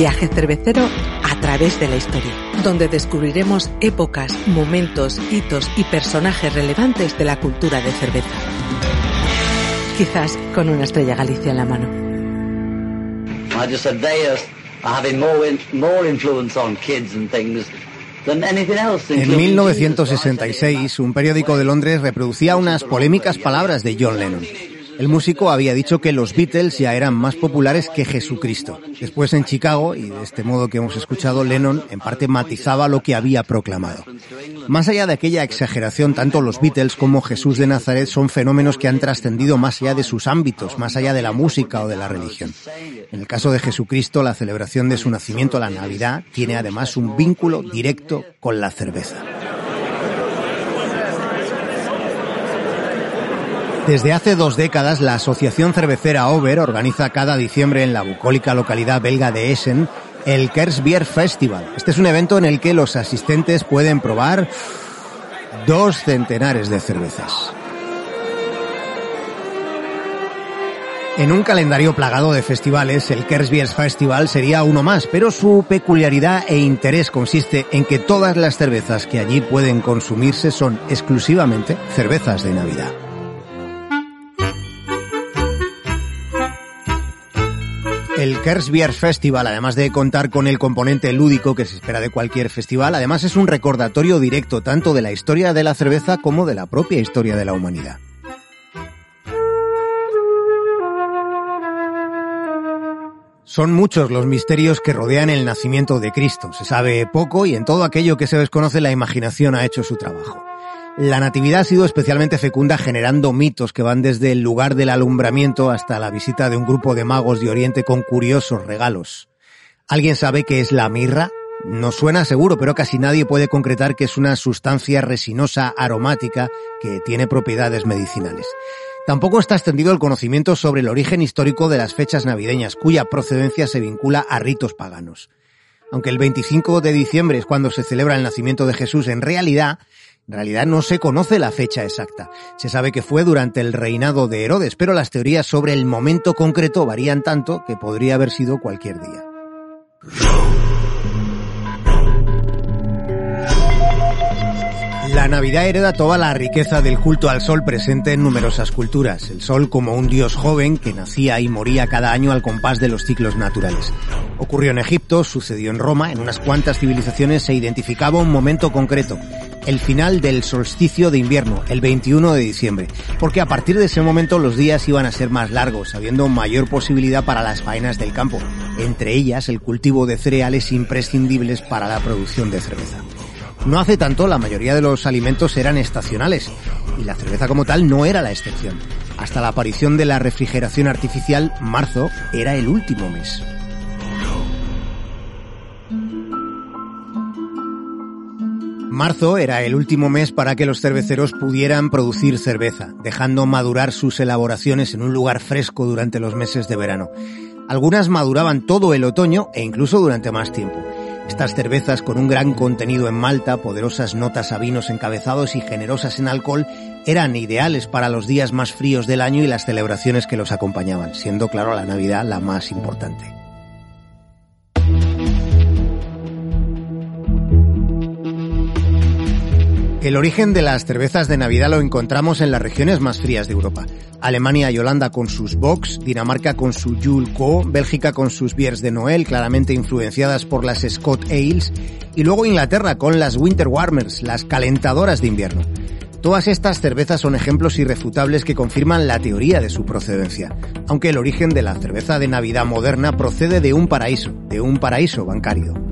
Viaje cervecero a través de la historia, donde descubriremos épocas, momentos, hitos y personajes relevantes de la cultura de cerveza. Quizás con una estrella Galicia en la mano. En 1966, un periódico de Londres reproducía unas polémicas palabras de John Lennon. El músico había dicho que los Beatles ya eran más populares que Jesucristo. Después en Chicago, y de este modo que hemos escuchado, Lennon en parte matizaba lo que había proclamado. Más allá de aquella exageración, tanto los Beatles como Jesús de Nazaret son fenómenos que han trascendido más allá de sus ámbitos, más allá de la música o de la religión. En el caso de Jesucristo, la celebración de su nacimiento, la Navidad, tiene además un vínculo directo con la cerveza. Desde hace dos décadas, la Asociación Cervecera Over organiza cada diciembre en la bucólica localidad belga de Essen el Kersbier Festival. Este es un evento en el que los asistentes pueden probar dos centenares de cervezas. En un calendario plagado de festivales, el Kersbier Festival sería uno más, pero su peculiaridad e interés consiste en que todas las cervezas que allí pueden consumirse son exclusivamente cervezas de Navidad. El Kersbier Festival, además de contar con el componente lúdico que se espera de cualquier festival, además es un recordatorio directo tanto de la historia de la cerveza como de la propia historia de la humanidad. Son muchos los misterios que rodean el nacimiento de Cristo. Se sabe poco y en todo aquello que se desconoce la imaginación ha hecho su trabajo. La Natividad ha sido especialmente fecunda generando mitos que van desde el lugar del alumbramiento hasta la visita de un grupo de magos de Oriente con curiosos regalos. ¿Alguien sabe qué es la mirra? No suena seguro, pero casi nadie puede concretar que es una sustancia resinosa aromática que tiene propiedades medicinales. Tampoco está extendido el conocimiento sobre el origen histórico de las fechas navideñas, cuya procedencia se vincula a ritos paganos. Aunque el 25 de diciembre es cuando se celebra el nacimiento de Jesús, en realidad en realidad no se conoce la fecha exacta. Se sabe que fue durante el reinado de Herodes, pero las teorías sobre el momento concreto varían tanto que podría haber sido cualquier día. La Navidad hereda toda la riqueza del culto al sol presente en numerosas culturas. El sol como un dios joven que nacía y moría cada año al compás de los ciclos naturales. Ocurrió en Egipto, sucedió en Roma, en unas cuantas civilizaciones se identificaba un momento concreto, el final del solsticio de invierno, el 21 de diciembre, porque a partir de ese momento los días iban a ser más largos, habiendo mayor posibilidad para las faenas del campo, entre ellas el cultivo de cereales imprescindibles para la producción de cerveza. No hace tanto la mayoría de los alimentos eran estacionales y la cerveza como tal no era la excepción. Hasta la aparición de la refrigeración artificial, marzo era el último mes. Marzo era el último mes para que los cerveceros pudieran producir cerveza, dejando madurar sus elaboraciones en un lugar fresco durante los meses de verano. Algunas maduraban todo el otoño e incluso durante más tiempo. Estas cervezas con un gran contenido en malta, poderosas notas a vinos encabezados y generosas en alcohol eran ideales para los días más fríos del año y las celebraciones que los acompañaban, siendo claro la Navidad la más importante. El origen de las cervezas de Navidad lo encontramos en las regiones más frías de Europa. Alemania y Holanda con sus Box, Dinamarca con su Jule Co, Bélgica con sus Biers de Noel, claramente influenciadas por las Scott Ales, y luego Inglaterra con las Winter Warmers, las calentadoras de invierno. Todas estas cervezas son ejemplos irrefutables que confirman la teoría de su procedencia, aunque el origen de la cerveza de Navidad moderna procede de un paraíso, de un paraíso bancario.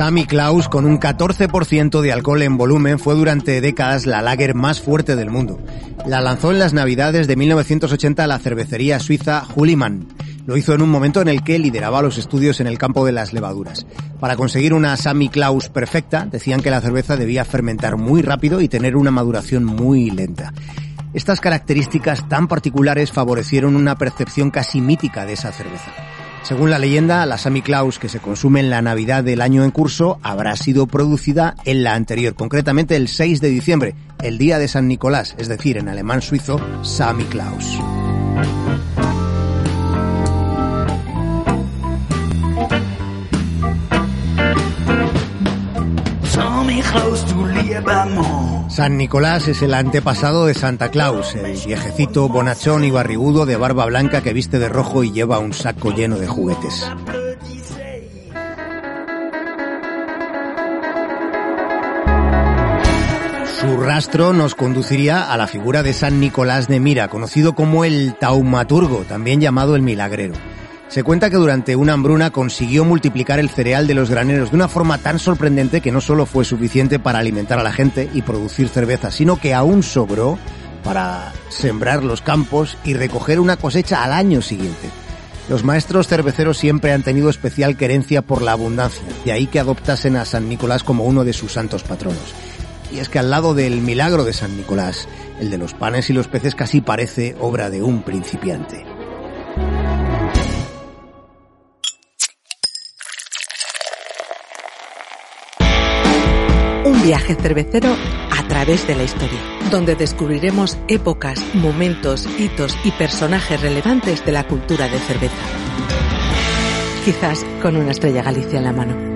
Sammy Klaus, con un 14% de alcohol en volumen, fue durante décadas la lager más fuerte del mundo. La lanzó en las navidades de 1980 la cervecería suiza Hulliman. Lo hizo en un momento en el que lideraba los estudios en el campo de las levaduras. Para conseguir una Sammy Klaus perfecta, decían que la cerveza debía fermentar muy rápido y tener una maduración muy lenta. Estas características tan particulares favorecieron una percepción casi mítica de esa cerveza. Según la leyenda, la Sammy Claus que se consume en la Navidad del año en curso habrá sido producida en la anterior, concretamente el 6 de diciembre, el día de San Nicolás, es decir, en alemán suizo, Sammy Claus. San Nicolás es el antepasado de Santa Claus, el viejecito bonachón y barrigudo de barba blanca que viste de rojo y lleva un saco lleno de juguetes. Su rastro nos conduciría a la figura de San Nicolás de Mira, conocido como el taumaturgo, también llamado el milagrero. Se cuenta que durante una hambruna consiguió multiplicar el cereal de los graneros de una forma tan sorprendente que no solo fue suficiente para alimentar a la gente y producir cerveza, sino que aún sobró para sembrar los campos y recoger una cosecha al año siguiente. Los maestros cerveceros siempre han tenido especial querencia por la abundancia, de ahí que adoptasen a San Nicolás como uno de sus santos patronos. Y es que al lado del milagro de San Nicolás, el de los panes y los peces casi parece obra de un principiante. Viaje cervecero a través de la historia, donde descubriremos épocas, momentos, hitos y personajes relevantes de la cultura de cerveza. Quizás con una estrella Galicia en la mano.